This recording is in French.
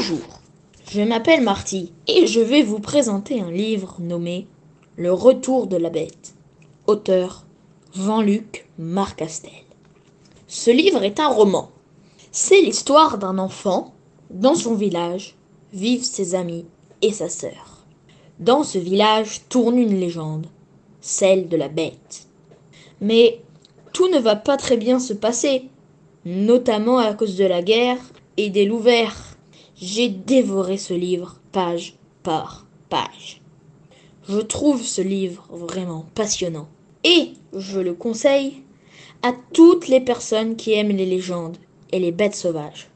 Bonjour, je m'appelle Marty et je vais vous présenter un livre nommé Le Retour de la Bête, auteur Jean-Luc Marcastel. Ce livre est un roman. C'est l'histoire d'un enfant. Dans son village vivent ses amis et sa sœur. Dans ce village tourne une légende, celle de la bête. Mais tout ne va pas très bien se passer, notamment à cause de la guerre et des loups verts. J'ai dévoré ce livre page par page. Je trouve ce livre vraiment passionnant et je le conseille à toutes les personnes qui aiment les légendes et les bêtes sauvages.